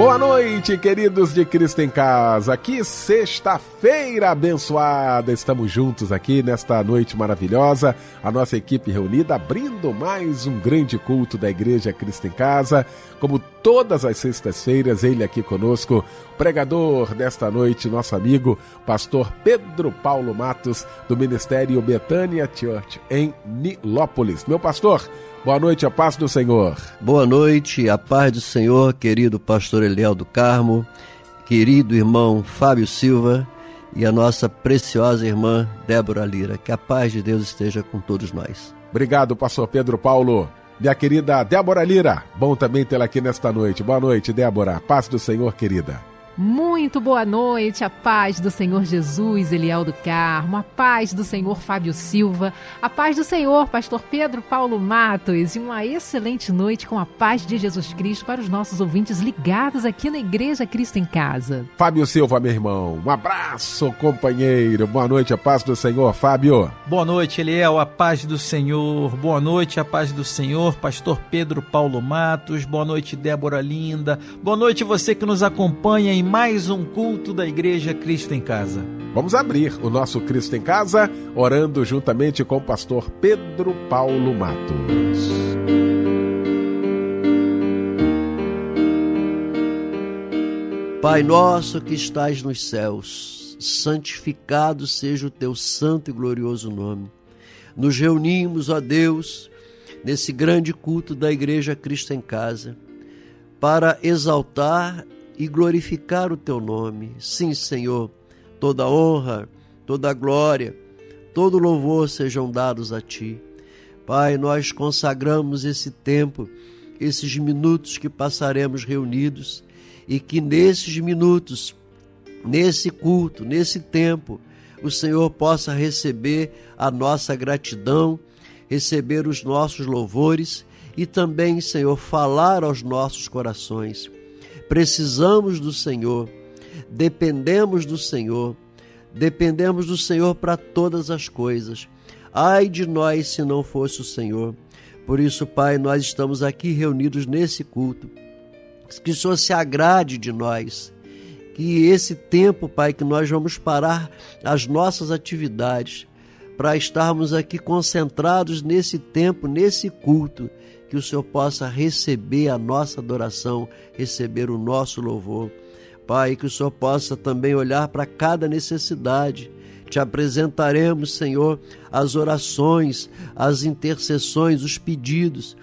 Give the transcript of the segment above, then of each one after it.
Boa noite, queridos de Cristo em Casa. Que sexta-feira abençoada! Estamos juntos aqui nesta noite maravilhosa. A nossa equipe reunida abrindo mais um grande culto da Igreja Cristo em Casa. Como todas as sextas-feiras, ele aqui conosco, pregador desta noite, nosso amigo, pastor Pedro Paulo Matos, do Ministério Betânia Church em Nilópolis. Meu pastor, Boa noite, a paz do Senhor. Boa noite, a paz do Senhor, querido pastor Eliel do Carmo, querido irmão Fábio Silva e a nossa preciosa irmã Débora Lira. Que a paz de Deus esteja com todos nós. Obrigado, pastor Pedro Paulo. Minha querida Débora Lira, bom também tê-la aqui nesta noite. Boa noite, Débora. Paz do Senhor, querida. Muito boa noite, a paz do Senhor Jesus, Eliel do Carmo, a paz do Senhor Fábio Silva, a paz do Senhor Pastor Pedro Paulo Matos e uma excelente noite com a paz de Jesus Cristo para os nossos ouvintes ligados aqui na Igreja Cristo em Casa. Fábio Silva, meu irmão, um abraço, companheiro, boa noite, a paz do Senhor, Fábio. Boa noite, Eliel, a paz do Senhor, boa noite, a paz do Senhor, Pastor Pedro Paulo Matos, boa noite, Débora Linda, boa noite você que nos acompanha em mais um culto da Igreja Cristo em Casa. Vamos abrir o nosso Cristo em Casa orando juntamente com o pastor Pedro Paulo Matos. Pai nosso que estás nos céus, santificado seja o teu santo e glorioso nome. Nos reunimos, ó Deus, nesse grande culto da Igreja Cristo em Casa, para exaltar e glorificar o teu nome. Sim, Senhor, toda honra, toda glória, todo louvor sejam dados a ti. Pai, nós consagramos esse tempo, esses minutos que passaremos reunidos e que nesses minutos, nesse culto, nesse tempo, o Senhor possa receber a nossa gratidão, receber os nossos louvores e também, Senhor, falar aos nossos corações precisamos do Senhor, dependemos do Senhor, dependemos do Senhor para todas as coisas. Ai de nós se não fosse o Senhor. Por isso, Pai, nós estamos aqui reunidos nesse culto. Que o Senhor se agrade de nós. Que esse tempo, Pai, que nós vamos parar as nossas atividades para estarmos aqui concentrados nesse tempo, nesse culto, que o Senhor possa receber a nossa adoração, receber o nosso louvor. Pai, que o Senhor possa também olhar para cada necessidade. Te apresentaremos, Senhor, as orações, as intercessões, os pedidos.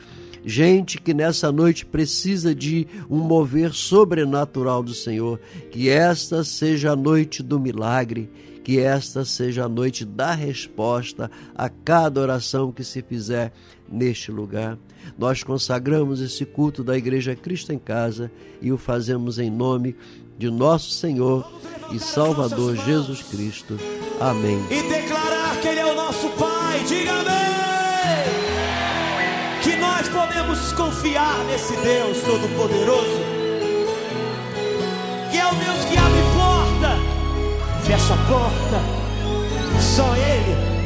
Gente que nessa noite precisa de um mover sobrenatural do Senhor. Que esta seja a noite do milagre que esta seja a noite da resposta a cada oração que se fizer neste lugar. Nós consagramos esse culto da Igreja Cristo em Casa e o fazemos em nome de nosso Senhor e Salvador Jesus Cristo. Amém. E declarar que Ele é o nosso Pai, diga amém! Que nós podemos confiar nesse Deus Todo-Poderoso, que é o Deus que abre porta, fecha a porta, só Ele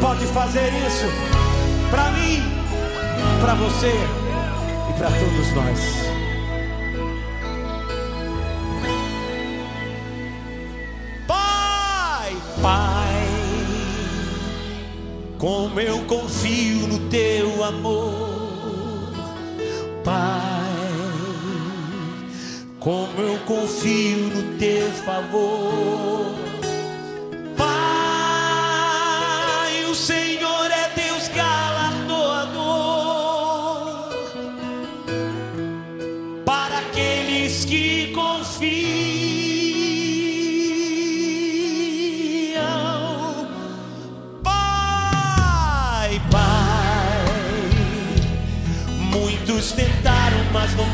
pode fazer isso para mim para você e para todos nós. Pai, Pai, como eu confio no teu amor, Pai, como eu confio no teu favor.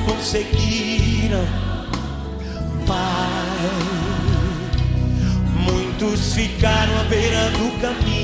Conseguiram. Pai, muitos ficaram à beira do caminho.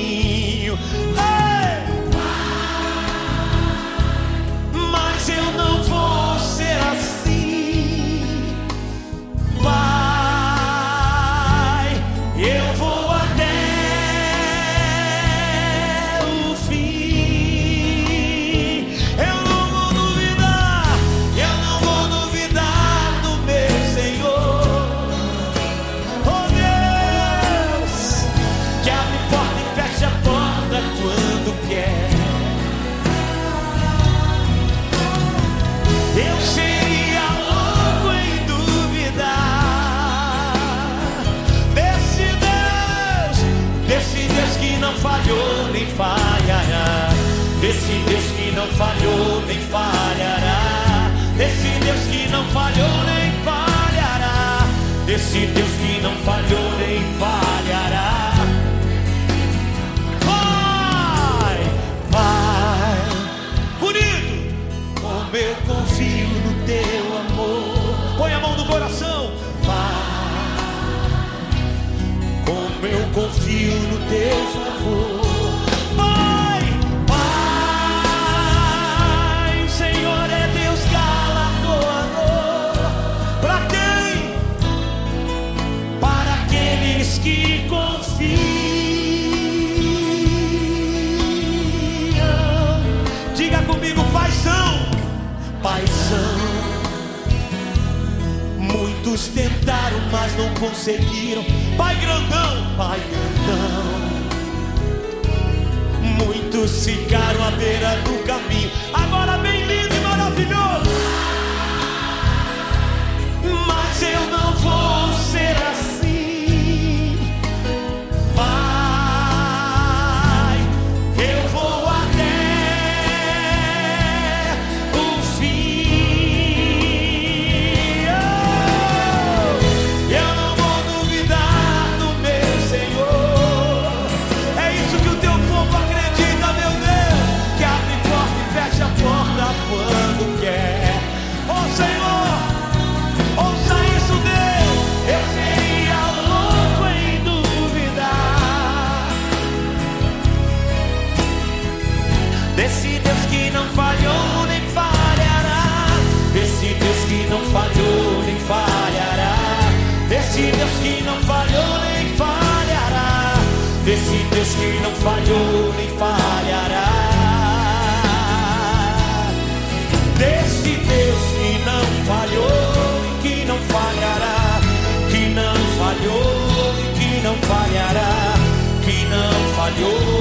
falhou nem falhará. Esse Deus que não falhou nem falhará. Esse Deus que não falhou nem falhará. Pai, Pai, bonito, como eu confio no teu amor. Põe a mão no coração, Pai, como eu confio no teu favor. Muitos tentaram, mas não conseguiram. Pai grandão, Pai grandão. Muitos ficaram à beira do caminho. Agora bem lindo e maravilhoso. Mas eu não vou ser assim. Falhou nem falhará. Desse Deus que não falhou e que não falhará. Que não falhou e que não falhará. Que não falhou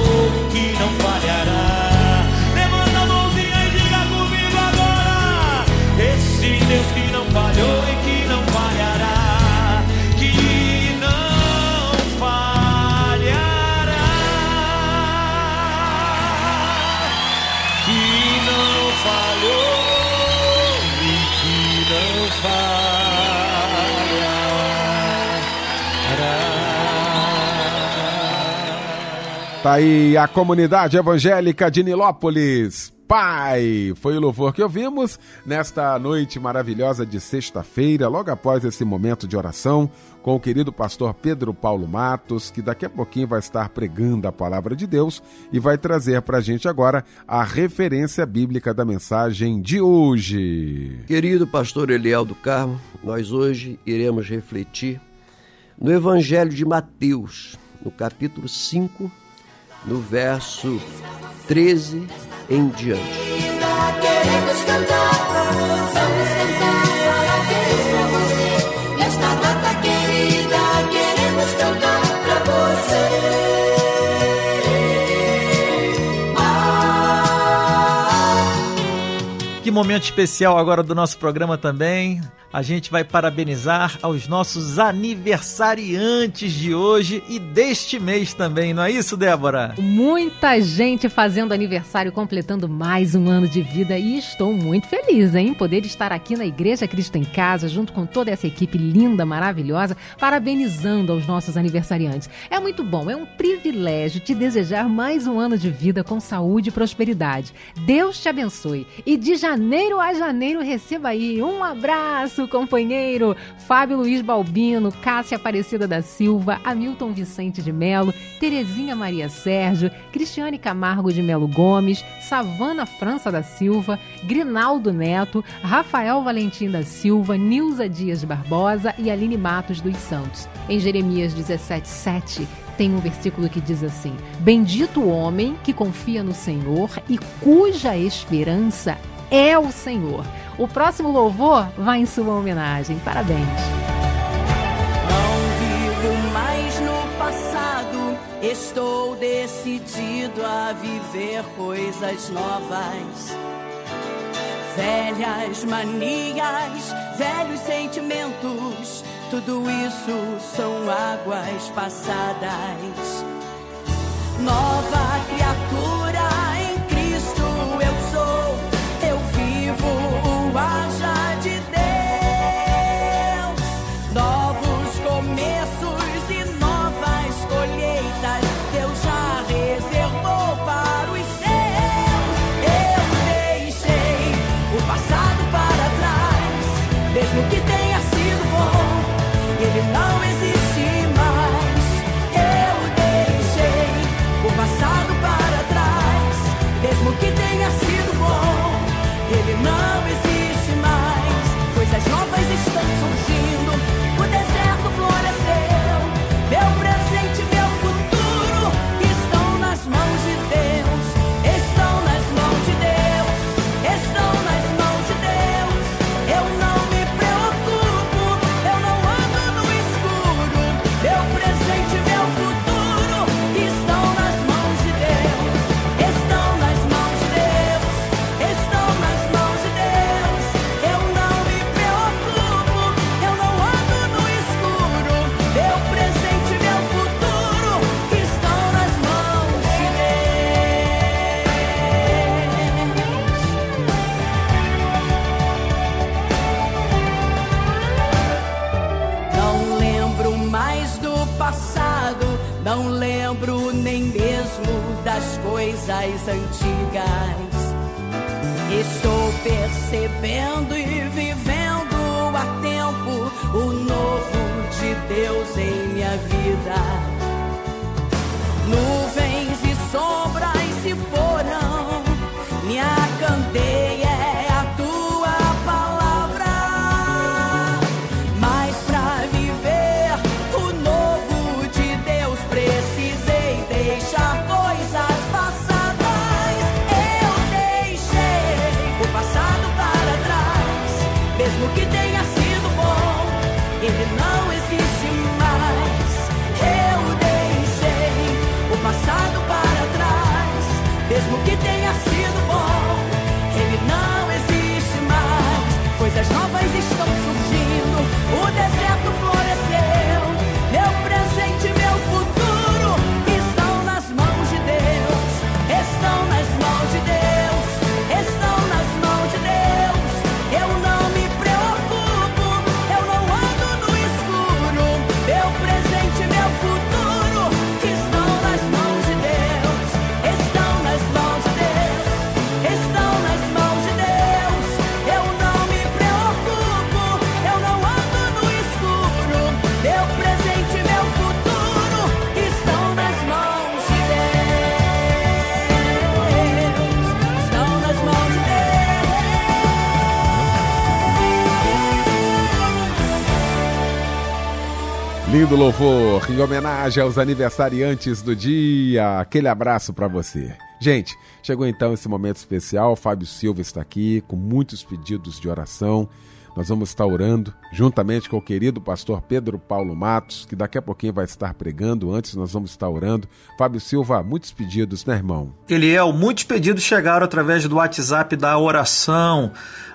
Tá aí a comunidade evangélica de Nilópolis. Pai, foi o louvor que ouvimos nesta noite maravilhosa de sexta-feira, logo após esse momento de oração com o querido pastor Pedro Paulo Matos, que daqui a pouquinho vai estar pregando a palavra de Deus e vai trazer para a gente agora a referência bíblica da mensagem de hoje. Querido pastor Eliel do Carmo, nós hoje iremos refletir no Evangelho de Mateus, no capítulo 5, no verso 13 em diante. Queremos cantar, vamos cantar, parabéns pra você. Nesta data querida, queremos cantar momento especial agora do nosso programa também. A gente vai parabenizar aos nossos aniversariantes de hoje e deste mês também, não é isso, Débora? Muita gente fazendo aniversário, completando mais um ano de vida e estou muito feliz em poder estar aqui na Igreja Cristo em Casa, junto com toda essa equipe linda, maravilhosa, parabenizando aos nossos aniversariantes. É muito bom, é um privilégio te desejar mais um ano de vida com saúde e prosperidade. Deus te abençoe e de janeiro a janeiro receba aí um abraço, companheiro. Fábio Luiz Balbino, Cássia Aparecida da Silva, Hamilton Vicente de Melo, Terezinha Maria Sérgio, Cristiane Camargo de Melo Gomes, Savana França da Silva, Grinaldo Neto, Rafael Valentim da Silva, Nilza Dias Barbosa e Aline Matos dos Santos. Em Jeremias 17:7 tem um versículo que diz assim: Bendito o homem que confia no Senhor e cuja esperança é o Senhor. O próximo louvor vai em sua homenagem. Parabéns. Não vivo mais no passado, estou decidido a viver coisas novas. Velhas manias, velhos sentimentos, tudo isso são águas passadas. Nova criatura passado, não lembro nem mesmo das coisas antigas. Estou percebendo e vivendo a tempo o novo de Deus em minha vida. Nuvens Lindo louvor em homenagem aos aniversariantes do dia. Aquele abraço para você. Gente, chegou então esse momento especial. Fábio Silva está aqui com muitos pedidos de oração. Nós vamos estar orando juntamente com o querido pastor Pedro Paulo Matos, que daqui a pouquinho vai estar pregando. Antes, nós vamos estar orando. Fábio Silva, muitos pedidos, né, irmão? Eliel, muitos pedidos chegaram através do WhatsApp da oração.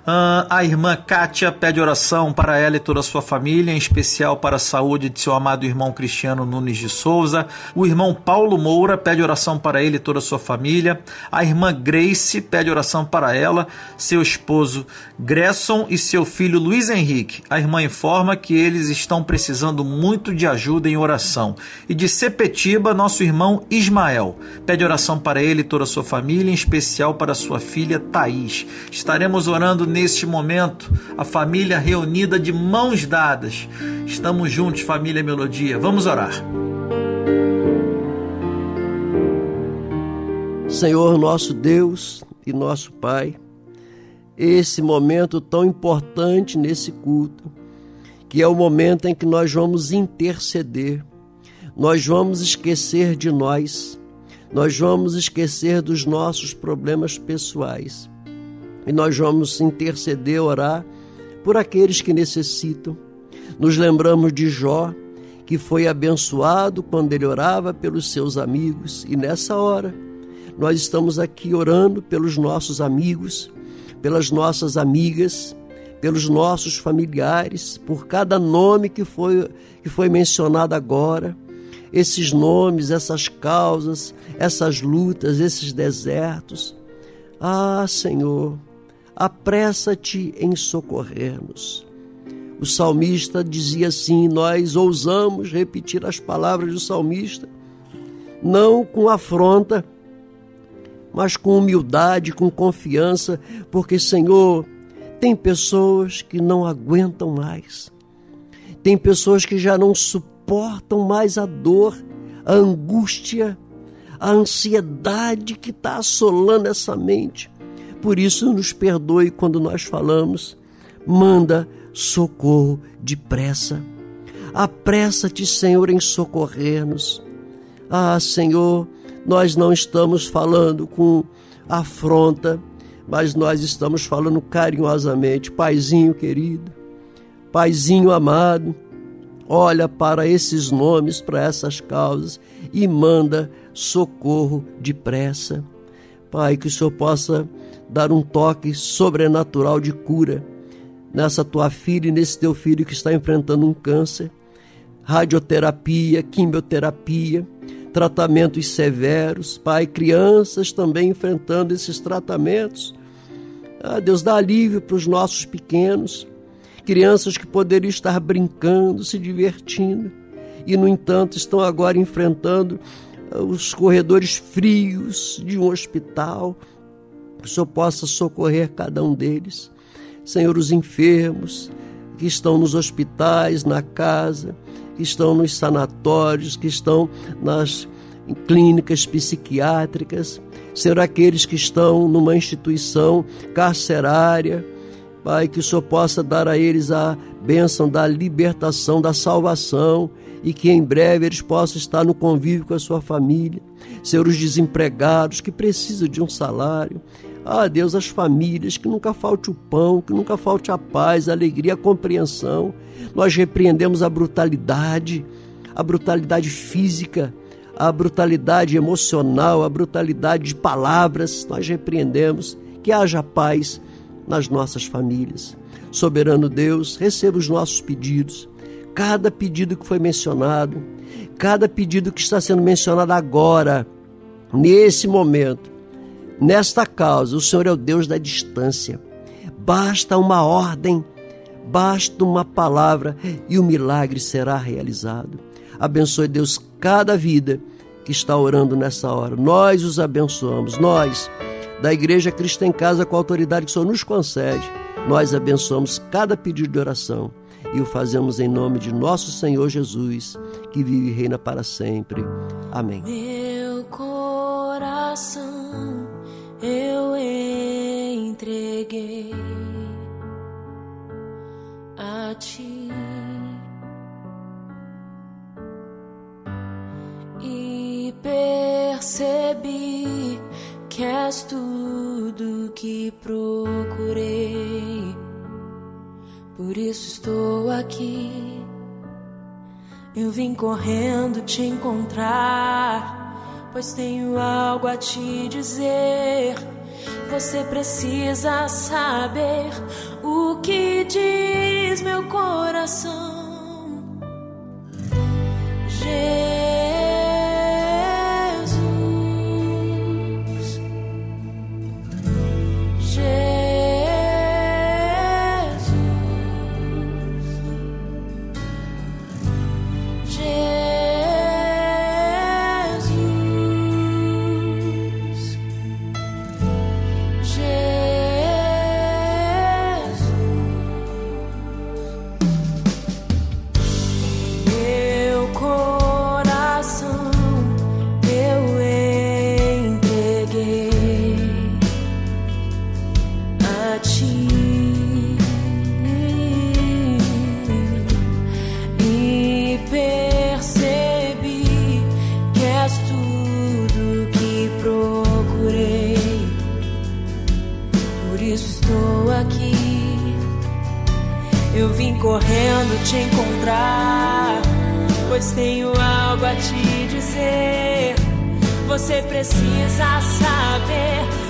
Ah, a irmã Kátia pede oração para ela e toda a sua família, em especial para a saúde de seu amado irmão Cristiano Nunes de Souza. O irmão Paulo Moura pede oração para ele e toda a sua família. A irmã Grace pede oração para ela, seu esposo Gresson e seu filho Luiz Henrique. A irmã informa que eles estão precisando muito de ajuda em oração. E de Sepetiba, nosso irmão Ismael pede oração para ele e toda a sua família, em especial para sua filha Thaís. Estaremos orando neste momento, a família reunida de mãos dadas. Estamos juntos, família Melodia. Vamos orar. Senhor nosso Deus e nosso Pai, esse momento tão importante nesse culto, que é o momento em que nós vamos interceder, nós vamos esquecer de nós, nós vamos esquecer dos nossos problemas pessoais. E nós vamos interceder, orar por aqueles que necessitam. Nos lembramos de Jó, que foi abençoado quando ele orava pelos seus amigos, e nessa hora nós estamos aqui orando pelos nossos amigos, pelas nossas amigas, pelos nossos familiares, por cada nome que foi, que foi mencionado agora. Esses nomes, essas causas, essas lutas, esses desertos. Ah, Senhor, apressa-te em socorrer-nos. O salmista dizia assim: Nós ousamos repetir as palavras do salmista, não com afronta, mas com humildade, com confiança, porque, Senhor, tem pessoas que não aguentam mais. Tem pessoas que já não suportam mais a dor, a angústia, a ansiedade que está assolando essa mente. Por isso, nos perdoe quando nós falamos, manda socorro depressa. Apressa-te, Senhor, em socorrer-nos. Ah, Senhor, nós não estamos falando com afronta, mas nós estamos falando carinhosamente. Paizinho querido, Paizinho amado, olha para esses nomes, para essas causas e manda socorro depressa. Pai, que o Senhor possa dar um toque sobrenatural de cura nessa tua filha e nesse teu filho que está enfrentando um câncer, radioterapia, quimioterapia, tratamentos severos, Pai, crianças também enfrentando esses tratamentos. Ah, Deus dá alívio para os nossos pequenos, crianças que poderiam estar brincando, se divertindo, e no entanto estão agora enfrentando ah, os corredores frios de um hospital. Que o Senhor possa socorrer cada um deles. Senhor, os enfermos que estão nos hospitais, na casa, que estão nos sanatórios, que estão nas clínicas psiquiátricas, Senhor, aqueles que estão numa instituição carcerária, Pai, que o Senhor possa dar a eles a bênção da libertação, da salvação e que em breve eles possam estar no convívio com a sua família. Senhor, os desempregados que precisam de um salário. Ah, Deus, as famílias, que nunca falte o pão, que nunca falte a paz, a alegria, a compreensão. Nós repreendemos a brutalidade, a brutalidade física, a brutalidade emocional, a brutalidade de palavras. Nós repreendemos que haja paz nas nossas famílias. Soberano Deus, receba os nossos pedidos. Cada pedido que foi mencionado, cada pedido que está sendo mencionado agora, nesse momento, nesta causa, o Senhor é o Deus da distância. Basta uma ordem, basta uma palavra e o milagre será realizado. Abençoe Deus cada vida que está orando nessa hora. Nós os abençoamos, nós da Igreja Cristo em Casa, com a autoridade que o Senhor nos concede, nós abençoamos cada pedido de oração e o fazemos em nome de nosso Senhor Jesus, que vive e reina para sempre. Amém. A ti e percebi que és tudo que procurei. Por isso estou aqui. Eu vim correndo te encontrar, pois tenho algo a te dizer. Você precisa saber o que diz meu coração. Jesus, Eu vim correndo te encontrar, pois tenho algo a te dizer. Você precisa saber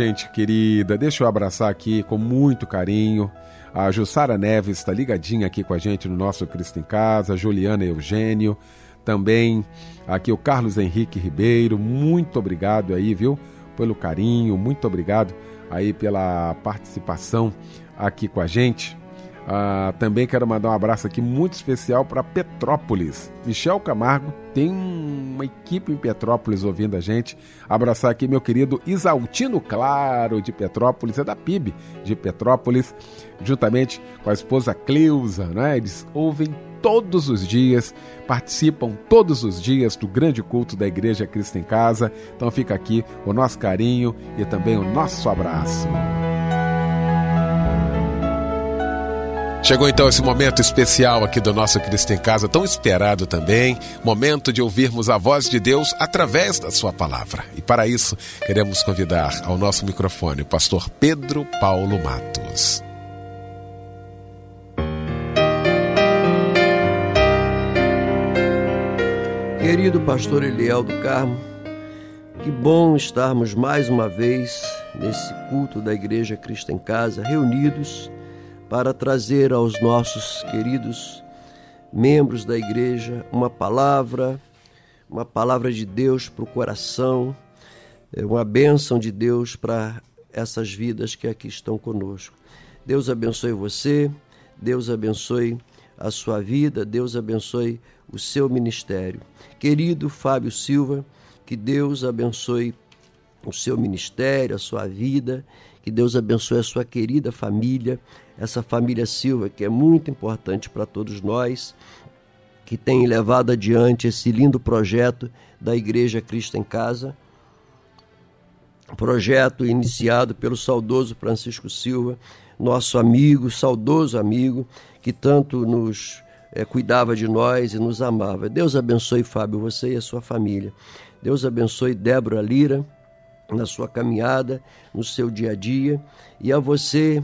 gente querida, deixa eu abraçar aqui com muito carinho. A Jussara Neves está ligadinha aqui com a gente no nosso Cristo em Casa, Juliana Eugênio, também aqui o Carlos Henrique Ribeiro, muito obrigado aí, viu, pelo carinho, muito obrigado aí pela participação aqui com a gente. Ah, também quero mandar um abraço aqui muito especial para Petrópolis. Michel Camargo tem uma equipe em Petrópolis ouvindo a gente. Abraçar aqui meu querido Isaltino Claro de Petrópolis, é da PIB de Petrópolis, juntamente com a esposa Cleusa, né? Eles ouvem todos os dias, participam todos os dias do grande culto da Igreja Cristo em Casa. Então fica aqui o nosso carinho e também o nosso abraço. Chegou então esse momento especial aqui do nosso Cristo em Casa, tão esperado também, momento de ouvirmos a voz de Deus através da sua palavra. E para isso, queremos convidar ao nosso microfone o pastor Pedro Paulo Matos. Querido pastor Eliel do Carmo, que bom estarmos mais uma vez nesse culto da Igreja Cristo em Casa, reunidos para trazer aos nossos queridos membros da igreja uma palavra, uma palavra de Deus para o coração, é, uma bênção de Deus para essas vidas que aqui estão conosco. Deus abençoe você, Deus abençoe a sua vida, Deus abençoe o seu ministério. Querido Fábio Silva, que Deus abençoe o seu ministério, a sua vida, que Deus abençoe a sua querida família, essa família Silva, que é muito importante para todos nós, que tem levado adiante esse lindo projeto da Igreja Cristo em Casa. Projeto iniciado pelo saudoso Francisco Silva, nosso amigo, saudoso amigo, que tanto nos é, cuidava de nós e nos amava. Deus abençoe, Fábio, você e a sua família. Deus abençoe Débora Lira na sua caminhada, no seu dia a dia, e a você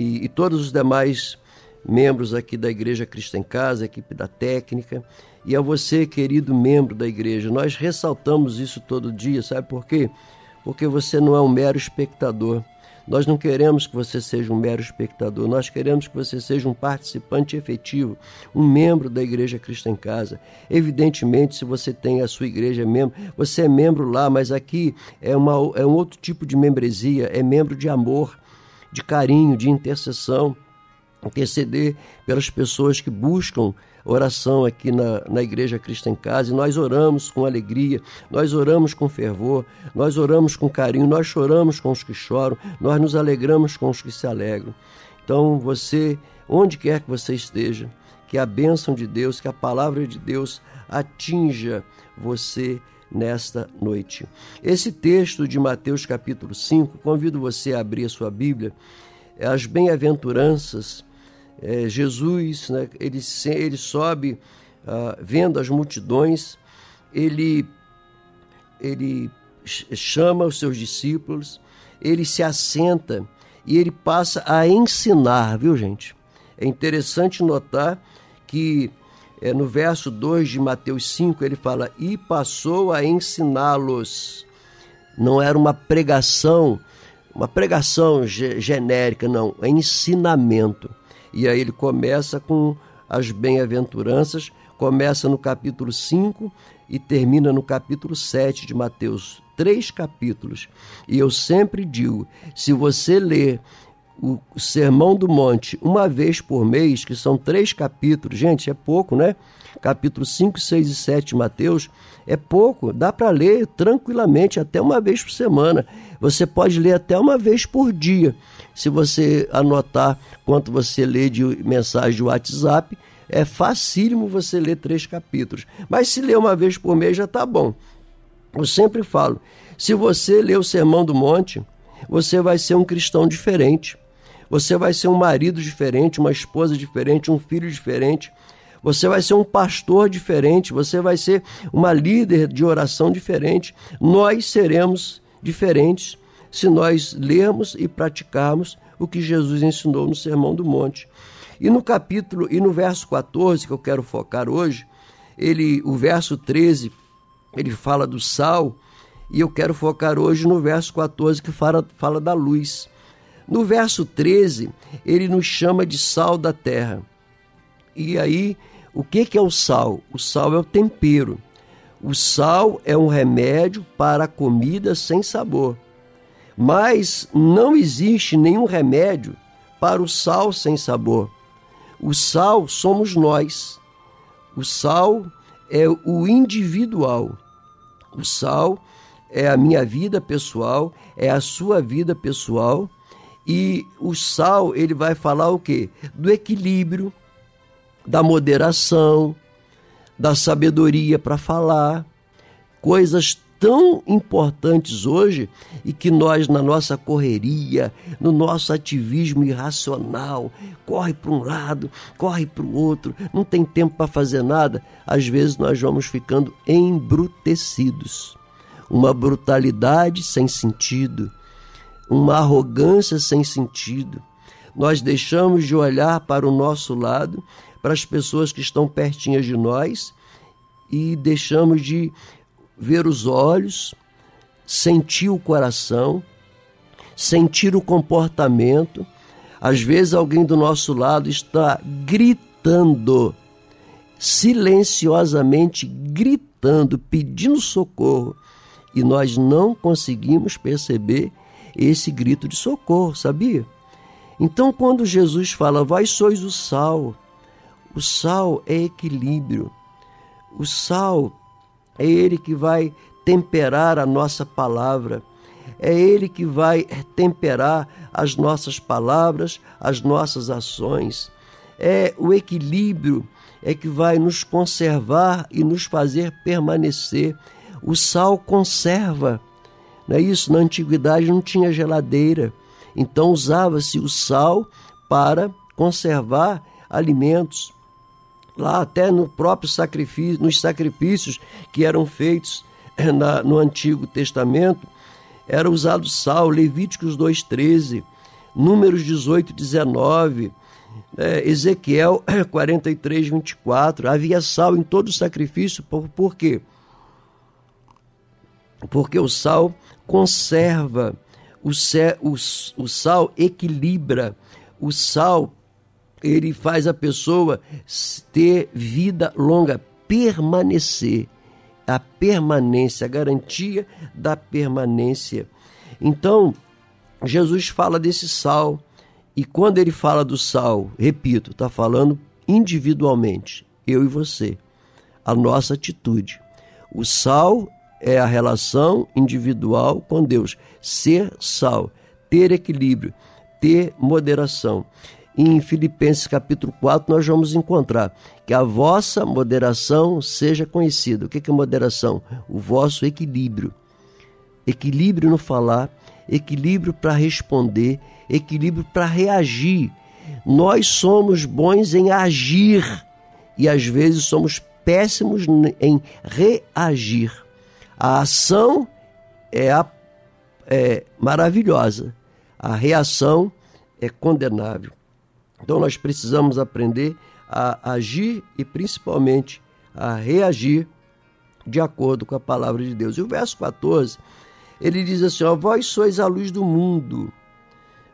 e, e todos os demais membros aqui da Igreja Cristo em Casa, equipe da técnica, e a você, querido membro da igreja. Nós ressaltamos isso todo dia, sabe por quê? Porque você não é um mero espectador. Nós não queremos que você seja um mero espectador, nós queremos que você seja um participante efetivo, um membro da Igreja Cristo em Casa. Evidentemente, se você tem a sua igreja membro, você é membro lá, mas aqui é, uma, é um outro tipo de membresia, é membro de amor, de carinho, de intercessão interceder pelas pessoas que buscam oração aqui na, na Igreja Cristo em Casa, e nós oramos com alegria, nós oramos com fervor, nós oramos com carinho, nós choramos com os que choram, nós nos alegramos com os que se alegram. Então, você, onde quer que você esteja, que a bênção de Deus, que a palavra de Deus atinja você nesta noite. Esse texto de Mateus capítulo 5, convido você a abrir a sua Bíblia, é as bem-aventuranças é, Jesus, né, ele, ele sobe uh, vendo as multidões, ele, ele chama os seus discípulos, ele se assenta e ele passa a ensinar, viu gente? É interessante notar que é, no verso 2 de Mateus 5 ele fala: E passou a ensiná-los. Não era uma pregação, uma pregação genérica, não, é ensinamento. E aí ele começa com as bem-aventuranças, começa no capítulo 5 e termina no capítulo 7 de Mateus. Três capítulos. E eu sempre digo: se você ler o Sermão do Monte uma vez por mês, que são três capítulos, gente, é pouco, né? Capítulo 5, 6 e 7 de Mateus, é pouco, dá para ler tranquilamente, até uma vez por semana. Você pode ler até uma vez por dia. Se você anotar quanto você lê de mensagem de WhatsApp, é facílimo você ler três capítulos. Mas se ler uma vez por mês já está bom. Eu sempre falo: se você ler o Sermão do Monte, você vai ser um cristão diferente. Você vai ser um marido diferente, uma esposa diferente, um filho diferente. Você vai ser um pastor diferente, você vai ser uma líder de oração diferente. Nós seremos diferentes se nós lermos e praticarmos o que Jesus ensinou no Sermão do Monte. E no capítulo e no verso 14 que eu quero focar hoje, ele, o verso 13, ele fala do sal E eu quero focar hoje no verso 14 que fala, fala da luz. No verso 13, ele nos chama de sal da terra. E aí, o que, que é o sal? O sal é o tempero. O sal é um remédio para a comida sem sabor. Mas não existe nenhum remédio para o sal sem sabor. O sal somos nós. O sal é o individual. O sal é a minha vida pessoal, é a sua vida pessoal. E o sal, ele vai falar o quê? Do equilíbrio, da moderação, da sabedoria para falar, coisas tão importantes hoje e que nós, na nossa correria, no nosso ativismo irracional, corre para um lado, corre para o outro, não tem tempo para fazer nada, às vezes nós vamos ficando embrutecidos. Uma brutalidade sem sentido, uma arrogância sem sentido. Nós deixamos de olhar para o nosso lado, para as pessoas que estão pertinhas de nós e deixamos de ver os olhos, sentir o coração, sentir o comportamento. Às vezes alguém do nosso lado está gritando, silenciosamente gritando, pedindo socorro, e nós não conseguimos perceber esse grito de socorro, sabia? Então, quando Jesus fala, vós sois o sal, o sal é equilíbrio, o sal é Ele que vai temperar a nossa palavra. É Ele que vai temperar as nossas palavras, as nossas ações. É o equilíbrio é que vai nos conservar e nos fazer permanecer. O sal conserva. Não é isso? Na antiguidade não tinha geladeira. Então usava-se o sal para conservar alimentos lá até no próprio sacrifício, nos sacrifícios que eram feitos eh, na, no Antigo Testamento, era usado sal, Levíticos 2,13, Números 18, 19, é, Ezequiel 43, 24. Havia sal em todo sacrifício, por, por quê? Porque o sal conserva, o, o, o sal equilibra, o sal ele faz a pessoa ter vida longa, permanecer. A permanência, a garantia da permanência. Então, Jesus fala desse sal, e quando ele fala do sal, repito, está falando individualmente, eu e você, a nossa atitude. O sal é a relação individual com Deus, ser sal, ter equilíbrio, ter moderação em Filipenses capítulo 4 nós vamos encontrar que a vossa moderação seja conhecida. O que é moderação? O vosso equilíbrio. Equilíbrio no falar, equilíbrio para responder, equilíbrio para reagir. Nós somos bons em agir e às vezes somos péssimos em reagir. A ação é, a, é maravilhosa, a reação é condenável. Então nós precisamos aprender a agir e principalmente a reagir de acordo com a palavra de Deus. E o verso 14, ele diz assim: ó, Vós sois a luz do mundo,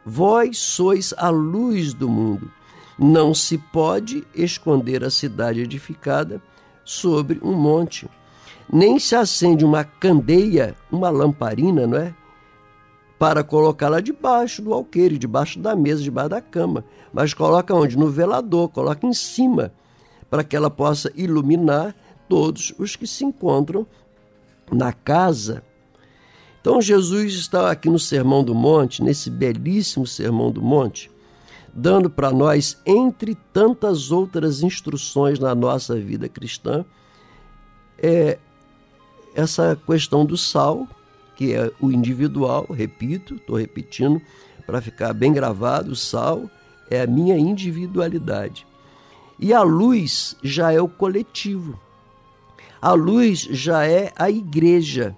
vós sois a luz do mundo. Não se pode esconder a cidade edificada sobre um monte, nem se acende uma candeia, uma lamparina, não é? para colocá-la debaixo do alqueire, debaixo da mesa, debaixo da cama. Mas coloca onde? No velador, coloca em cima, para que ela possa iluminar todos os que se encontram na casa. Então Jesus está aqui no Sermão do Monte, nesse belíssimo Sermão do Monte, dando para nós, entre tantas outras instruções na nossa vida cristã, é essa questão do sal, que é o individual, repito, estou repetindo para ficar bem gravado, o sal é a minha individualidade. E a luz já é o coletivo. A luz já é a igreja.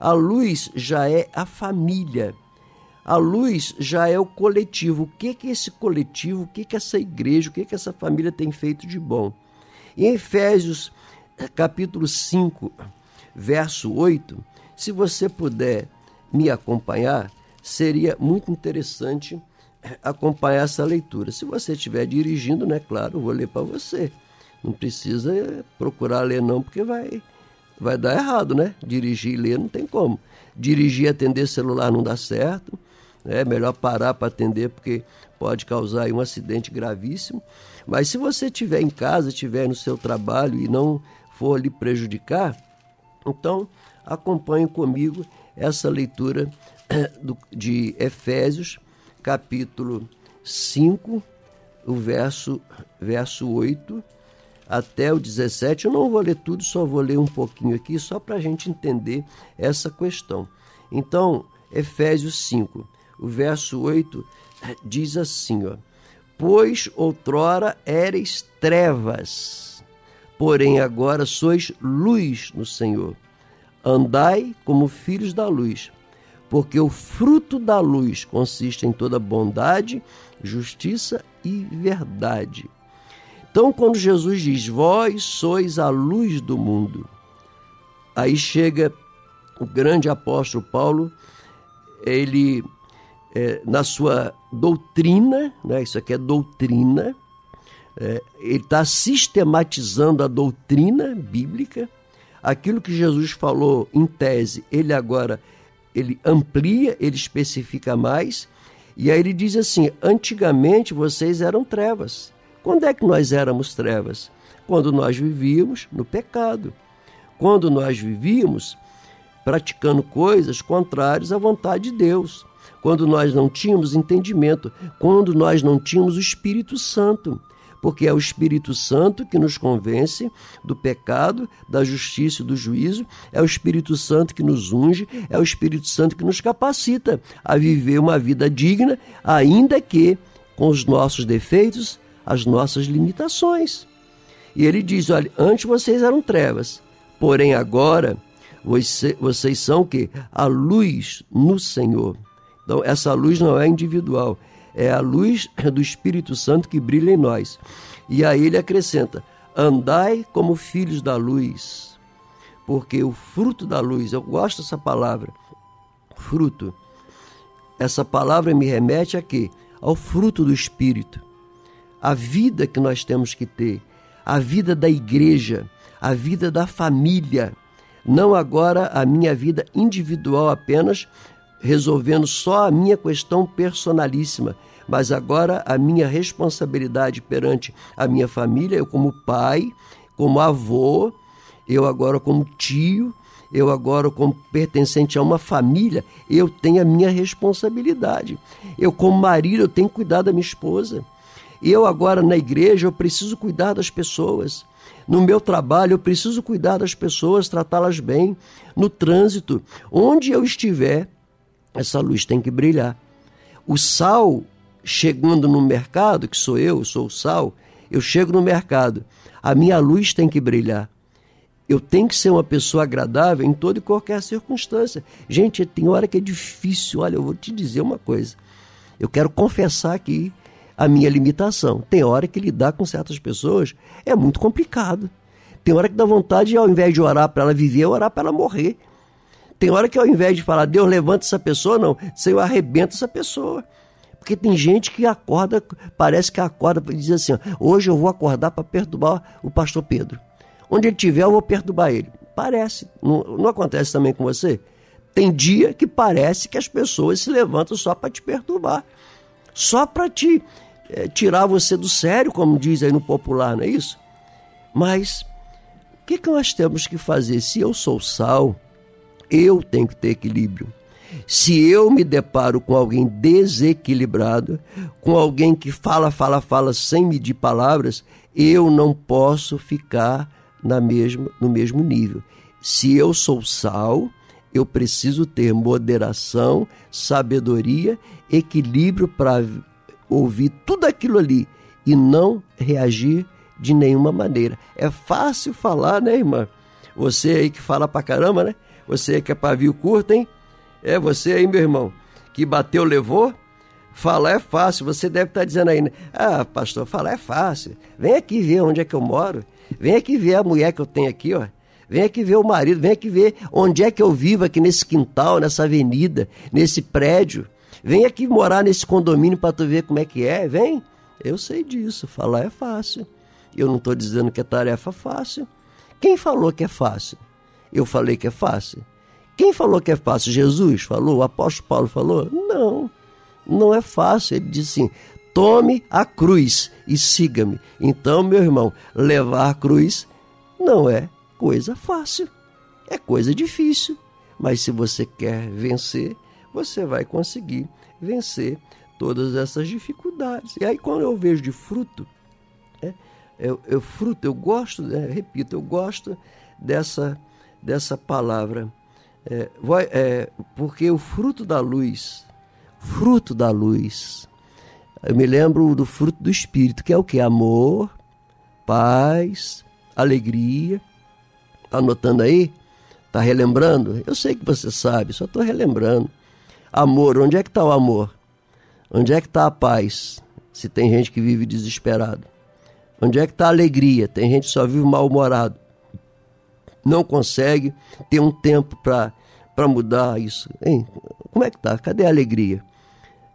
A luz já é a família. A luz já é o coletivo. O que que esse coletivo, o que que essa igreja, o que que essa família tem feito de bom? Em Efésios capítulo 5, verso 8, se você puder me acompanhar, seria muito interessante acompanhar essa leitura. Se você estiver dirigindo, né, claro, eu vou ler para você. Não precisa procurar ler não, porque vai vai dar errado, né? Dirigir e ler não tem como. Dirigir e atender celular não dá certo. É melhor parar para atender porque pode causar um acidente gravíssimo. Mas se você estiver em casa, estiver no seu trabalho e não for lhe prejudicar, então acompanhe comigo essa leitura de Efésios, capítulo 5, o verso, verso 8 até o 17. Eu não vou ler tudo, só vou ler um pouquinho aqui, só para a gente entender essa questão. Então, Efésios 5, o verso 8 diz assim: ó, Pois outrora eres trevas, porém agora sois luz no Senhor. Andai como filhos da luz, porque o fruto da luz consiste em toda bondade, justiça e verdade então, quando Jesus diz: Vós sois a luz do mundo, aí chega o grande apóstolo Paulo, ele, é, na sua doutrina, né, isso aqui é doutrina, é, ele está sistematizando a doutrina bíblica, aquilo que Jesus falou em tese, ele agora ele amplia, ele especifica mais, e aí ele diz assim: antigamente vocês eram trevas quando é que nós éramos trevas? Quando nós vivíamos no pecado. Quando nós vivíamos praticando coisas contrárias à vontade de Deus. Quando nós não tínhamos entendimento. Quando nós não tínhamos o Espírito Santo. Porque é o Espírito Santo que nos convence do pecado, da justiça e do juízo, é o Espírito Santo que nos unge, é o Espírito Santo que nos capacita a viver uma vida digna, ainda que com os nossos defeitos, as nossas limitações. E ele diz: olha, antes vocês eram trevas, porém agora vocês são o quê? A luz no Senhor. Então, essa luz não é individual, é a luz do Espírito Santo que brilha em nós. E aí ele acrescenta: andai como filhos da luz, porque o fruto da luz, eu gosto dessa palavra, fruto. Essa palavra me remete a quê? Ao fruto do Espírito a vida que nós temos que ter, a vida da igreja, a vida da família, não agora a minha vida individual apenas, resolvendo só a minha questão personalíssima, mas agora a minha responsabilidade perante a minha família, eu como pai, como avô, eu agora como tio, eu agora como pertencente a uma família, eu tenho a minha responsabilidade. Eu como marido, eu tenho que cuidar da minha esposa. Eu agora na igreja eu preciso cuidar das pessoas. No meu trabalho eu preciso cuidar das pessoas, tratá-las bem. No trânsito, onde eu estiver, essa luz tem que brilhar. O sal chegando no mercado, que sou eu, sou o sal, eu chego no mercado, a minha luz tem que brilhar. Eu tenho que ser uma pessoa agradável em toda e qualquer circunstância. Gente, tem hora que é difícil. Olha, eu vou te dizer uma coisa. Eu quero confessar aqui a minha limitação. Tem hora que lidar com certas pessoas é muito complicado. Tem hora que dá vontade, ao invés de orar para ela viver, orar para ela morrer. Tem hora que ao invés de falar, Deus levanta essa pessoa, não, Senhor arrebenta essa pessoa. Porque tem gente que acorda, parece que acorda e diz assim: hoje eu vou acordar para perturbar o pastor Pedro. Onde ele estiver, eu vou perturbar ele. Parece. Não, não acontece também com você? Tem dia que parece que as pessoas se levantam só para te perturbar. Só para te é, tirar você do sério, como diz aí no popular, não é isso? Mas o que, que nós temos que fazer? Se eu sou sal, eu tenho que ter equilíbrio. Se eu me deparo com alguém desequilibrado, com alguém que fala, fala, fala sem medir palavras, eu não posso ficar na mesma, no mesmo nível. Se eu sou sal, eu preciso ter moderação, sabedoria, equilíbrio para ouvir tudo aquilo ali e não reagir de nenhuma maneira. É fácil falar, né, irmã? Você aí que fala pra caramba, né? Você que é pavio curto, hein? É você aí, meu irmão, que bateu, levou. Falar é fácil. Você deve estar tá dizendo aí, né? Ah, pastor, falar é fácil. Vem aqui ver onde é que eu moro. Vem aqui ver a mulher que eu tenho aqui, ó. Vem aqui ver o marido, vem aqui ver onde é que eu vivo aqui nesse quintal, nessa avenida, nesse prédio. Vem aqui morar nesse condomínio para tu ver como é que é, vem. Eu sei disso, falar é fácil. Eu não estou dizendo que é tarefa fácil. Quem falou que é fácil? Eu falei que é fácil. Quem falou que é fácil? Jesus falou? O apóstolo Paulo falou? Não, não é fácil. Ele disse assim: tome a cruz e siga-me. Então, meu irmão, levar a cruz não é coisa fácil, é coisa difícil. Mas se você quer vencer, você vai conseguir vencer todas essas dificuldades. E aí, quando eu vejo de fruto, é, eu, eu fruto, eu gosto, é, repito, eu gosto dessa, dessa palavra. É, vai, é, porque o fruto da luz, fruto da luz, eu me lembro do fruto do Espírito, que é o que? Amor, paz, alegria. Está anotando aí? Está relembrando? Eu sei que você sabe, só estou relembrando. Amor, onde é que está o amor? Onde é que está a paz? Se tem gente que vive desesperado. Onde é que está a alegria? Tem gente que só vive mal-humorado. Não consegue ter um tempo para mudar isso. Hein? Como é que tá? Cadê a alegria?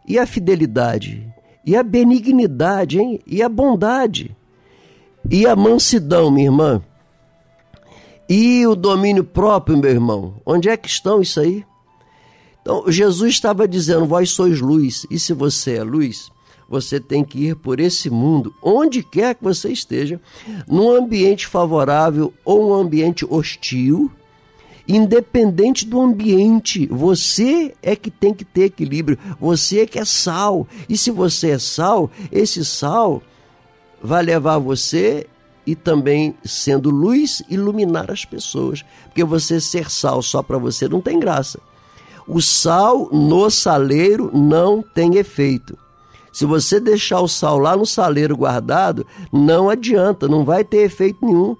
E a fidelidade? E a benignidade, hein? E a bondade? E a mansidão, minha irmã? E o domínio próprio, meu irmão? Onde é que estão isso aí? Então, Jesus estava dizendo: Vós sois luz, e se você é luz, você tem que ir por esse mundo, onde quer que você esteja, num ambiente favorável ou um ambiente hostil, independente do ambiente, você é que tem que ter equilíbrio, você é que é sal. E se você é sal, esse sal vai levar você e também sendo luz iluminar as pessoas, porque você ser sal só para você não tem graça. O sal no saleiro não tem efeito. Se você deixar o sal lá no saleiro guardado, não adianta, não vai ter efeito nenhum.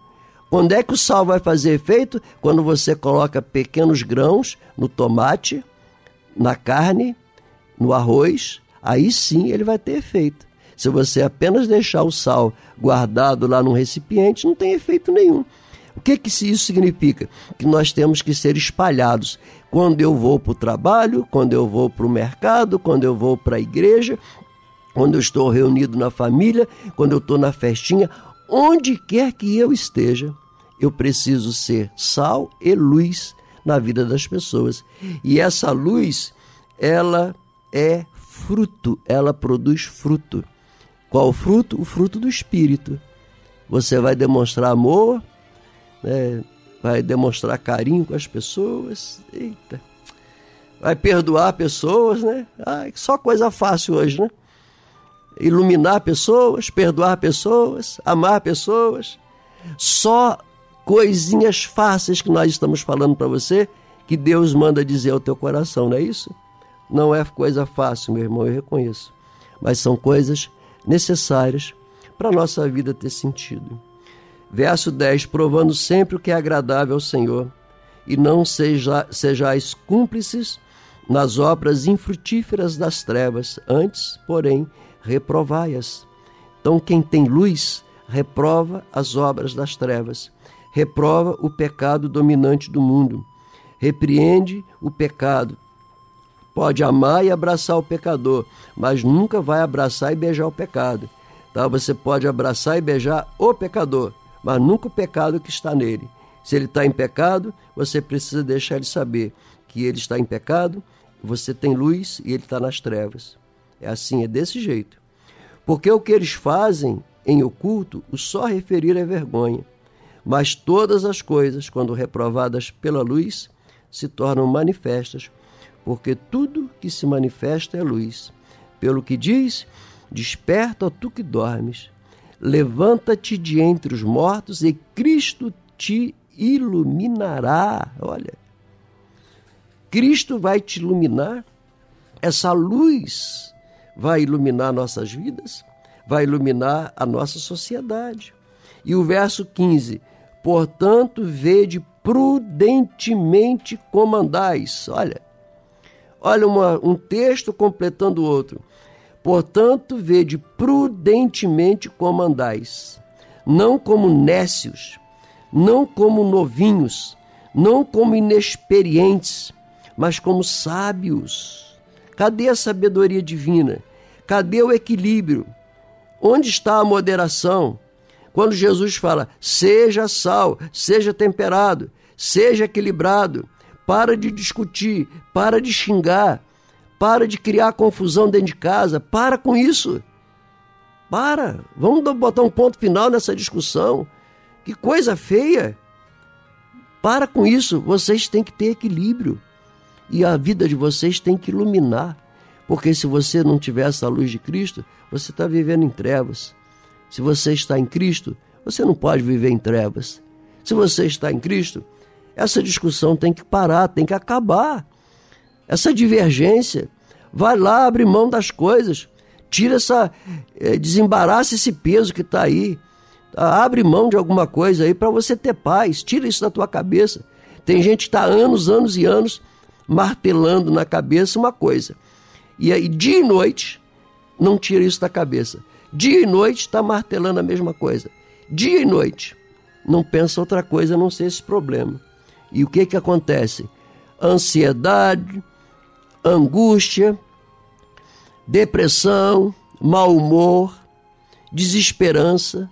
Quando é que o sal vai fazer efeito? Quando você coloca pequenos grãos no tomate, na carne, no arroz, aí sim ele vai ter efeito. Se você apenas deixar o sal guardado lá num recipiente, não tem efeito nenhum. O que, que isso significa? Que nós temos que ser espalhados. Quando eu vou para o trabalho, quando eu vou para o mercado, quando eu vou para a igreja, quando eu estou reunido na família, quando eu estou na festinha, onde quer que eu esteja, eu preciso ser sal e luz na vida das pessoas. E essa luz, ela é fruto, ela produz fruto. Qual fruto? O fruto do Espírito. Você vai demonstrar amor, né? vai demonstrar carinho com as pessoas. Eita. Vai perdoar pessoas, né? Ai, só coisa fácil hoje, né? Iluminar pessoas, perdoar pessoas, amar pessoas. Só coisinhas fáceis que nós estamos falando para você que Deus manda dizer ao teu coração, não é isso? Não é coisa fácil, meu irmão, eu reconheço. Mas são coisas necessárias para a nossa vida ter sentido. Verso 10: Provando sempre o que é agradável ao Senhor, e não seja, sejais cúmplices nas obras infrutíferas das trevas, antes, porém, reprovai-as. Então, quem tem luz, reprova as obras das trevas, reprova o pecado dominante do mundo, repreende o pecado. Pode amar e abraçar o pecador, mas nunca vai abraçar e beijar o pecado. Tá? Você pode abraçar e beijar o pecador, mas nunca o pecado que está nele. Se ele está em pecado, você precisa deixar ele saber que ele está em pecado, você tem luz e ele está nas trevas. É assim, é desse jeito. Porque o que eles fazem em oculto, o só referir é vergonha. Mas todas as coisas, quando reprovadas pela luz, se tornam manifestas, porque tudo que se manifesta é luz. Pelo que diz, desperta tu que dormes, Levanta-te de entre os mortos e Cristo te iluminará. Olha, Cristo vai te iluminar, essa luz vai iluminar nossas vidas, vai iluminar a nossa sociedade. E o verso 15: Portanto, vede prudentemente como andais. Olha, olha uma, um texto completando o outro. Portanto, vede prudentemente como andais, não como nécios, não como novinhos, não como inexperientes, mas como sábios. Cadê a sabedoria divina? Cadê o equilíbrio? Onde está a moderação? Quando Jesus fala, seja sal, seja temperado, seja equilibrado, para de discutir, para de xingar, para de criar confusão dentro de casa, para com isso. Para, vamos botar um ponto final nessa discussão. Que coisa feia. Para com isso, vocês têm que ter equilíbrio. E a vida de vocês tem que iluminar. Porque se você não tiver essa luz de Cristo, você está vivendo em trevas. Se você está em Cristo, você não pode viver em trevas. Se você está em Cristo, essa discussão tem que parar, tem que acabar. Essa divergência. Vai lá, abre mão das coisas. Tira essa. É, desembaraça esse peso que está aí. Abre mão de alguma coisa aí para você ter paz. Tira isso da tua cabeça. Tem gente que está anos, anos e anos martelando na cabeça uma coisa. E aí, dia e noite, não tira isso da cabeça. Dia e noite está martelando a mesma coisa. Dia e noite. Não pensa outra coisa a não ser esse problema. E o que que acontece? Ansiedade, angústia, depressão, mau humor, desesperança.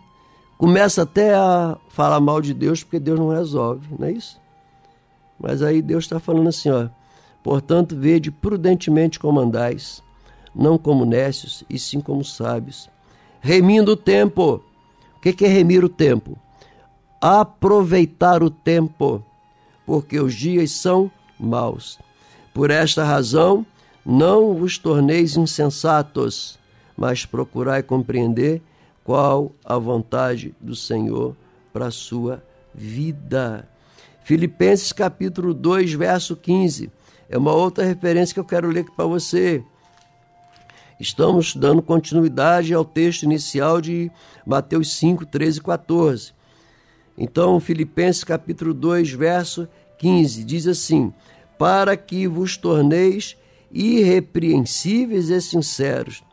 Começa até a falar mal de Deus porque Deus não resolve, não é isso? Mas aí Deus está falando assim, ó. Portanto, vede prudentemente como andais, não como nécios, e sim como sábios. Remindo o tempo. O que é remir o tempo? Aproveitar o tempo porque os dias são maus. Por esta razão, não vos torneis insensatos, mas procurai compreender qual a vontade do Senhor para a sua vida. Filipenses capítulo 2, verso 15. É uma outra referência que eu quero ler aqui para você. Estamos dando continuidade ao texto inicial de Mateus 5, 13 e 14. Então, Filipenses capítulo 2, verso 15, diz assim: Para que vos torneis irrepreensíveis e sinceros,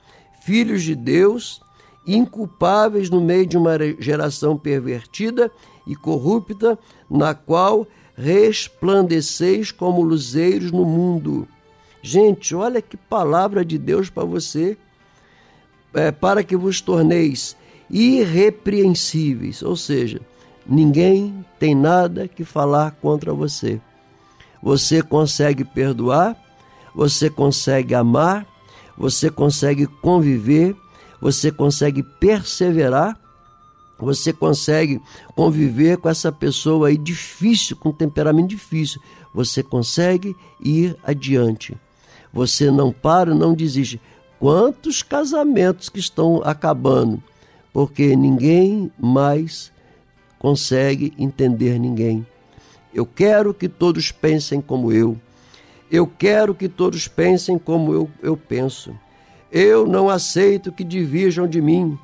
filhos de Deus, inculpáveis no meio de uma geração pervertida e corrupta, na qual resplandeceis como luzeiros no mundo. Gente, olha que palavra de Deus para você. É, para que vos torneis irrepreensíveis, ou seja, Ninguém tem nada que falar contra você. Você consegue perdoar, você consegue amar, você consegue conviver, você consegue perseverar, você consegue conviver com essa pessoa aí difícil, com temperamento difícil. Você consegue ir adiante. Você não para, não desiste. Quantos casamentos que estão acabando? Porque ninguém mais consegue entender ninguém. Eu quero que todos pensem como eu. Eu quero que todos pensem como eu, eu penso. Eu não aceito que divirjam de mim.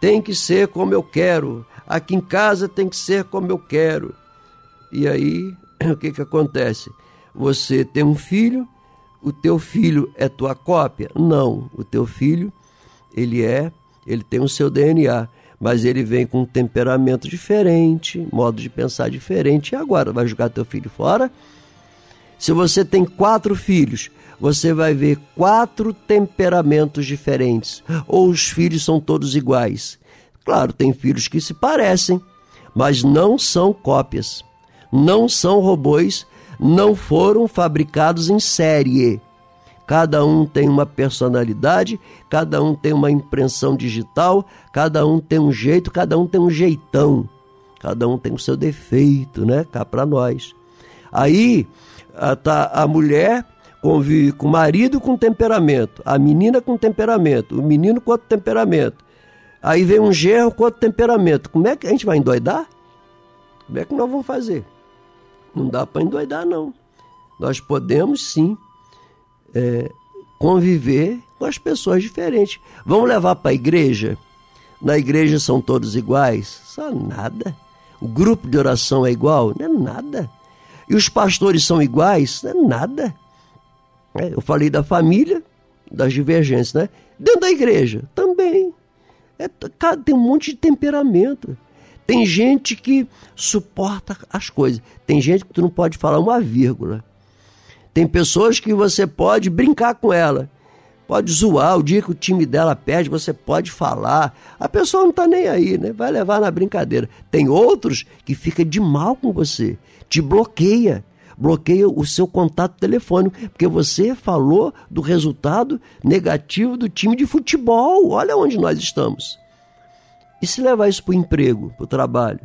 Tem que ser como eu quero. Aqui em casa tem que ser como eu quero. E aí, o que, que acontece? Você tem um filho, o teu filho é tua cópia? Não, o teu filho, ele é, ele tem o seu DNA mas ele vem com um temperamento diferente, modo de pensar diferente. E agora, vai jogar teu filho fora? Se você tem quatro filhos, você vai ver quatro temperamentos diferentes. Ou os filhos são todos iguais. Claro, tem filhos que se parecem, mas não são cópias. Não são robôs, não foram fabricados em série. Cada um tem uma personalidade, cada um tem uma impressão digital, cada um tem um jeito, cada um tem um jeitão. Cada um tem o seu defeito, né? Cá para nós. Aí tá, a mulher convive com o marido com temperamento, a menina com temperamento, o menino com outro temperamento. Aí vem um gerro com outro temperamento. Como é que a gente vai endoidar? Como é que nós vamos fazer? Não dá para endoidar, não. Nós podemos sim é, conviver com as pessoas diferentes. Vamos levar para a igreja? Na igreja são todos iguais? Só nada. O grupo de oração é igual? Não é nada. E os pastores são iguais? Não é nada. É, eu falei da família, das divergências, né? Dentro da igreja, também. É, tem um monte de temperamento. Tem gente que suporta as coisas. Tem gente que tu não pode falar uma vírgula. Tem pessoas que você pode brincar com ela. Pode zoar, o dia que o time dela perde, você pode falar. A pessoa não está nem aí, né? Vai levar na brincadeira. Tem outros que fica de mal com você, te bloqueia, bloqueia o seu contato telefônico, porque você falou do resultado negativo do time de futebol. Olha onde nós estamos. E se levar isso para o emprego, para o trabalho,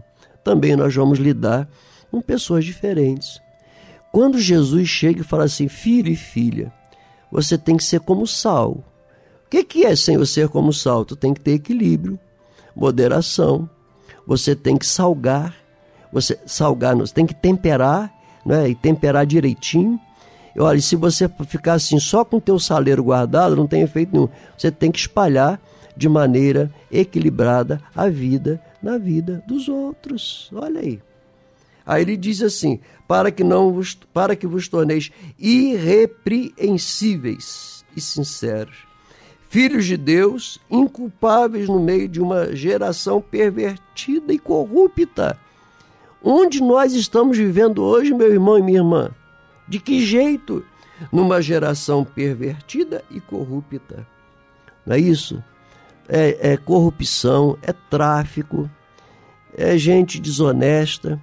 também nós vamos lidar com pessoas diferentes. Quando Jesus chega e fala assim, filho e filha, você tem que ser como sal. O que, que é sem você ser como sal? Tu tem que ter equilíbrio, moderação. Você tem que salgar, você salgar, você tem que temperar, né? E temperar direitinho. E olha, se você ficar assim só com o teu saleiro guardado, não tem efeito nenhum. Você tem que espalhar de maneira equilibrada a vida na vida dos outros. Olha aí. Aí ele diz assim: para que não vos, para que vos torneis irrepreensíveis e sinceros, filhos de Deus, inculpáveis no meio de uma geração pervertida e corrupta. Onde nós estamos vivendo hoje, meu irmão e minha irmã? De que jeito? Numa geração pervertida e corrupta. Não é isso? É, é corrupção, é tráfico, é gente desonesta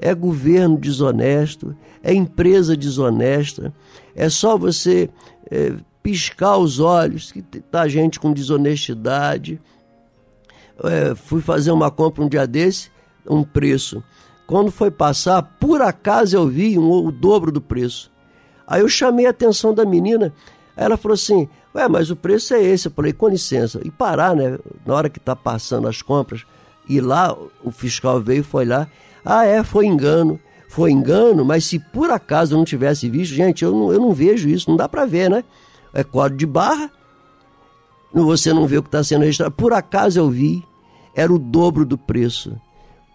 é governo desonesto, é empresa desonesta, é só você é, piscar os olhos que tá gente com desonestidade. É, fui fazer uma compra um dia desse, um preço. Quando foi passar, por acaso eu vi um, o dobro do preço. Aí eu chamei a atenção da menina, ela falou assim: Ué, mas o preço é esse. Eu falei: com licença. E parar, né? Na hora que está passando as compras, e lá o fiscal veio, foi lá. Ah, é, foi engano. Foi engano, mas se por acaso eu não tivesse visto, gente, eu não, eu não vejo isso, não dá para ver, né? É código de barra, você não vê o que está sendo registrado. Por acaso eu vi, era o dobro do preço.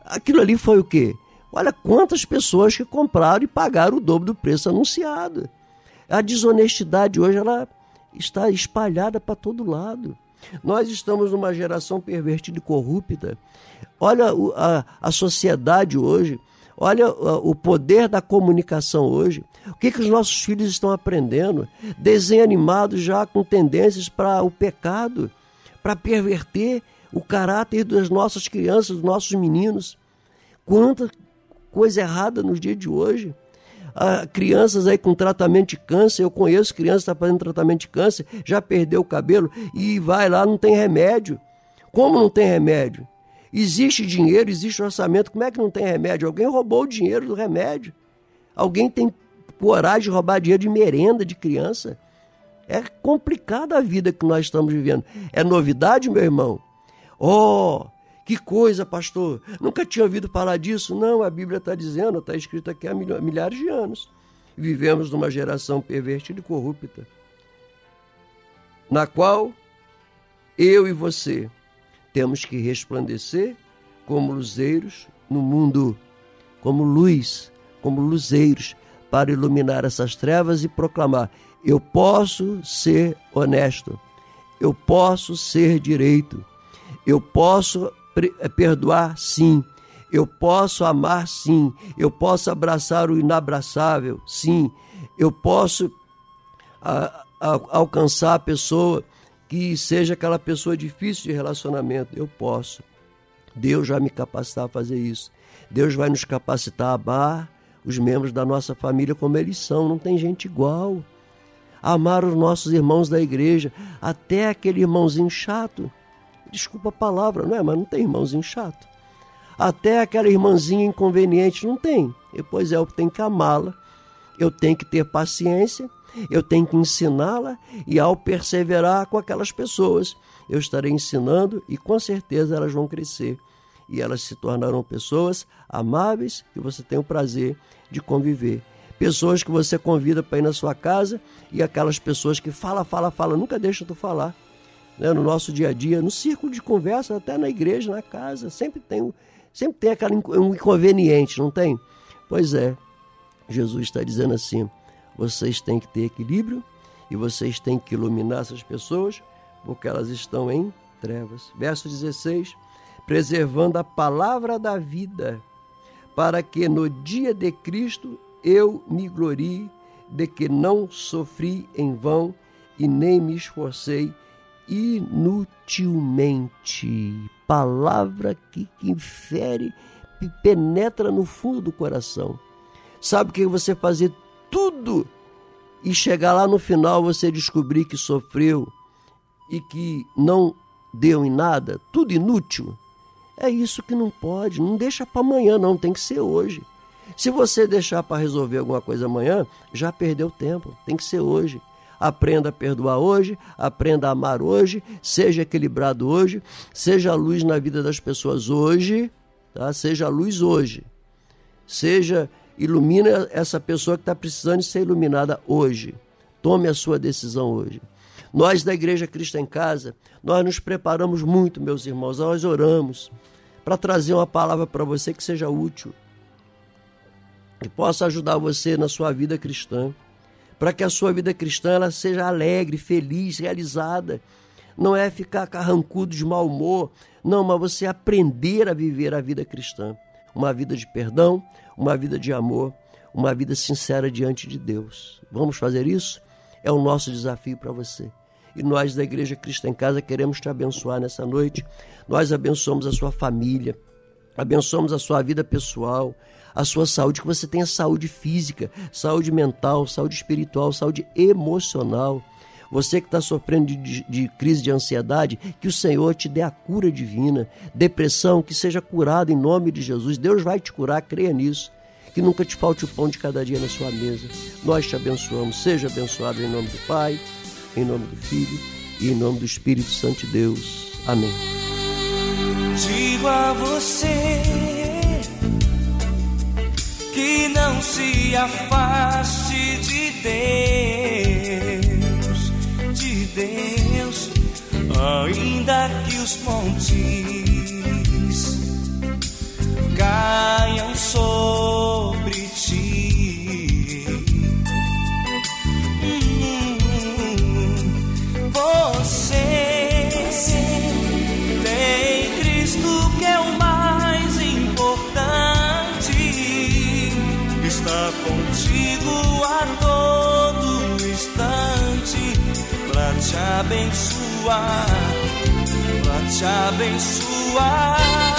Aquilo ali foi o quê? Olha quantas pessoas que compraram e pagaram o dobro do preço anunciado. A desonestidade hoje ela está espalhada para todo lado. Nós estamos numa geração pervertida e corrupta. Olha a, a sociedade hoje, olha o poder da comunicação hoje. O que, que os nossos filhos estão aprendendo? Desenho animado já com tendências para o pecado, para perverter o caráter das nossas crianças, dos nossos meninos. Quanta coisa errada nos dias de hoje crianças aí com tratamento de câncer, eu conheço crianças que estão tá fazendo tratamento de câncer, já perdeu o cabelo e vai lá, não tem remédio. Como não tem remédio? Existe dinheiro, existe orçamento, como é que não tem remédio? Alguém roubou o dinheiro do remédio. Alguém tem coragem de roubar dinheiro de merenda de criança. É complicada a vida que nós estamos vivendo. É novidade, meu irmão? Oh, que coisa, pastor! Nunca tinha ouvido falar disso. Não, a Bíblia está dizendo, está escrito aqui há milhares de anos. Vivemos numa geração pervertida e corrupta, na qual eu e você temos que resplandecer como luzeiros no mundo, como luz, como luzeiros, para iluminar essas trevas e proclamar: eu posso ser honesto, eu posso ser direito, eu posso perdoar, sim. Eu posso amar, sim. Eu posso abraçar o inabraçável, sim. Eu posso a, a, alcançar a pessoa que seja aquela pessoa difícil de relacionamento. Eu posso. Deus vai me capacitar a fazer isso. Deus vai nos capacitar a amar os membros da nossa família como eles são. Não tem gente igual. Amar os nossos irmãos da igreja, até aquele irmãozinho chato desculpa a palavra, não é? Mas não tem irmãozinho chato. Até aquela irmãzinha inconveniente não tem. E, pois é, eu tenho que amá-la, eu tenho que ter paciência, eu tenho que ensiná-la e ao perseverar com aquelas pessoas, eu estarei ensinando e com certeza elas vão crescer e elas se tornarão pessoas amáveis que você tem o prazer de conviver. Pessoas que você convida para ir na sua casa e aquelas pessoas que fala, fala, fala, nunca deixa tu falar né, no nosso dia a dia, no círculo de conversa, até na igreja, na casa, sempre tem, sempre tem aquele um inconveniente, não tem? Pois é, Jesus está dizendo assim: vocês têm que ter equilíbrio e vocês têm que iluminar essas pessoas, porque elas estão em trevas. Verso 16: preservando a palavra da vida, para que no dia de Cristo eu me glorie de que não sofri em vão e nem me esforcei inutilmente. Palavra que, que infere, que penetra no fundo do coração. Sabe que você fazer tudo e chegar lá no final você descobrir que sofreu e que não deu em nada, tudo inútil? É isso que não pode, não deixa para amanhã não, tem que ser hoje. Se você deixar para resolver alguma coisa amanhã, já perdeu tempo, tem que ser hoje. Aprenda a perdoar hoje, aprenda a amar hoje, seja equilibrado hoje, seja a luz na vida das pessoas hoje, tá? seja a luz hoje. Seja, ilumina essa pessoa que está precisando de ser iluminada hoje. Tome a sua decisão hoje. Nós da Igreja Cristo em Casa, nós nos preparamos muito, meus irmãos, nós oramos para trazer uma palavra para você que seja útil, que possa ajudar você na sua vida cristã para que a sua vida cristã ela seja alegre, feliz, realizada. Não é ficar carrancudo de mau humor, não, mas você aprender a viver a vida cristã. Uma vida de perdão, uma vida de amor, uma vida sincera diante de Deus. Vamos fazer isso? É o nosso desafio para você. E nós da Igreja Cristo em Casa queremos te abençoar nessa noite. Nós abençoamos a sua família, abençoamos a sua vida pessoal, a sua saúde, que você tenha saúde física, saúde mental, saúde espiritual, saúde emocional. Você que está sofrendo de, de, crise de ansiedade, que o Senhor te dê a cura divina. Depressão, que seja curado em nome de Jesus. Deus vai te curar, creia nisso. Que nunca te falte o pão de cada dia na sua mesa. Nós te abençoamos. Seja abençoado em nome do Pai, em nome do Filho e em nome do Espírito Santo de Deus. Amém. Digo a você que não se afaste de Deus, de Deus, ainda que os montes abençoar, para te abençoar.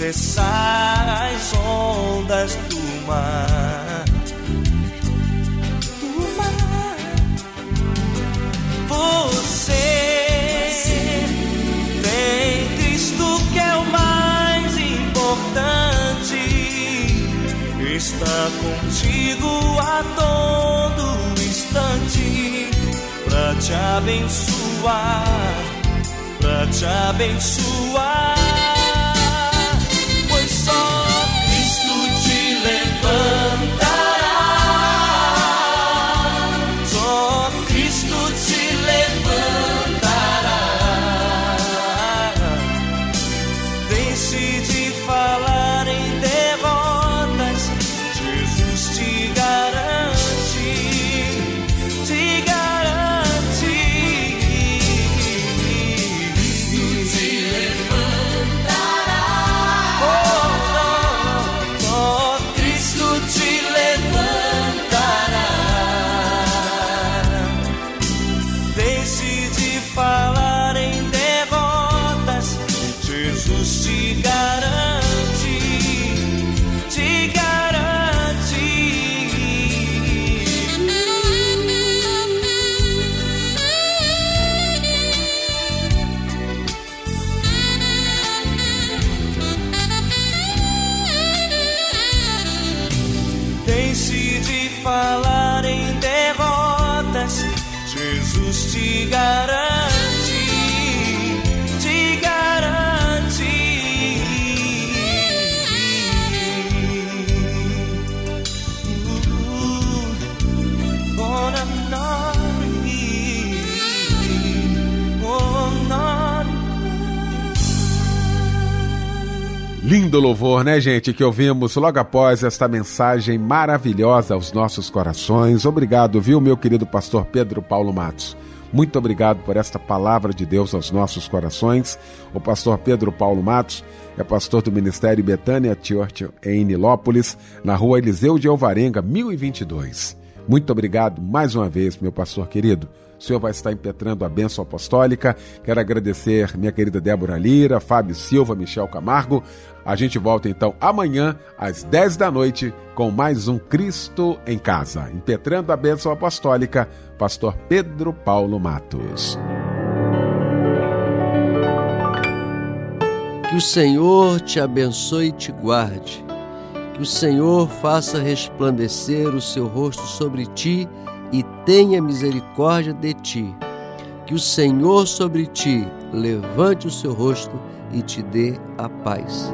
Cessar as ondas do mar. Do mar. Você tem Cristo que é o mais importante. Está contigo a todo instante para te abençoar, para te abençoar. Lindo louvor, né, gente, que ouvimos logo após esta mensagem maravilhosa aos nossos corações. Obrigado, viu, meu querido pastor Pedro Paulo Matos. Muito obrigado por esta palavra de Deus aos nossos corações. O pastor Pedro Paulo Matos é pastor do Ministério Betânia Church em Nilópolis, na rua Eliseu de Alvarenga, 1022. Muito obrigado mais uma vez, meu pastor querido. O senhor vai estar impetrando a bênção apostólica. Quero agradecer minha querida Débora Lira, Fábio Silva, Michel Camargo. A gente volta então amanhã, às 10 da noite, com mais um Cristo em Casa. Impetrando a bênção apostólica, pastor Pedro Paulo Matos. Que o Senhor te abençoe e te guarde. Que o Senhor faça resplandecer o seu rosto sobre ti e tenha misericórdia de ti. Que o Senhor sobre ti levante o seu rosto e te dê a paz.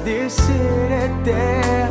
Agradecer eternamente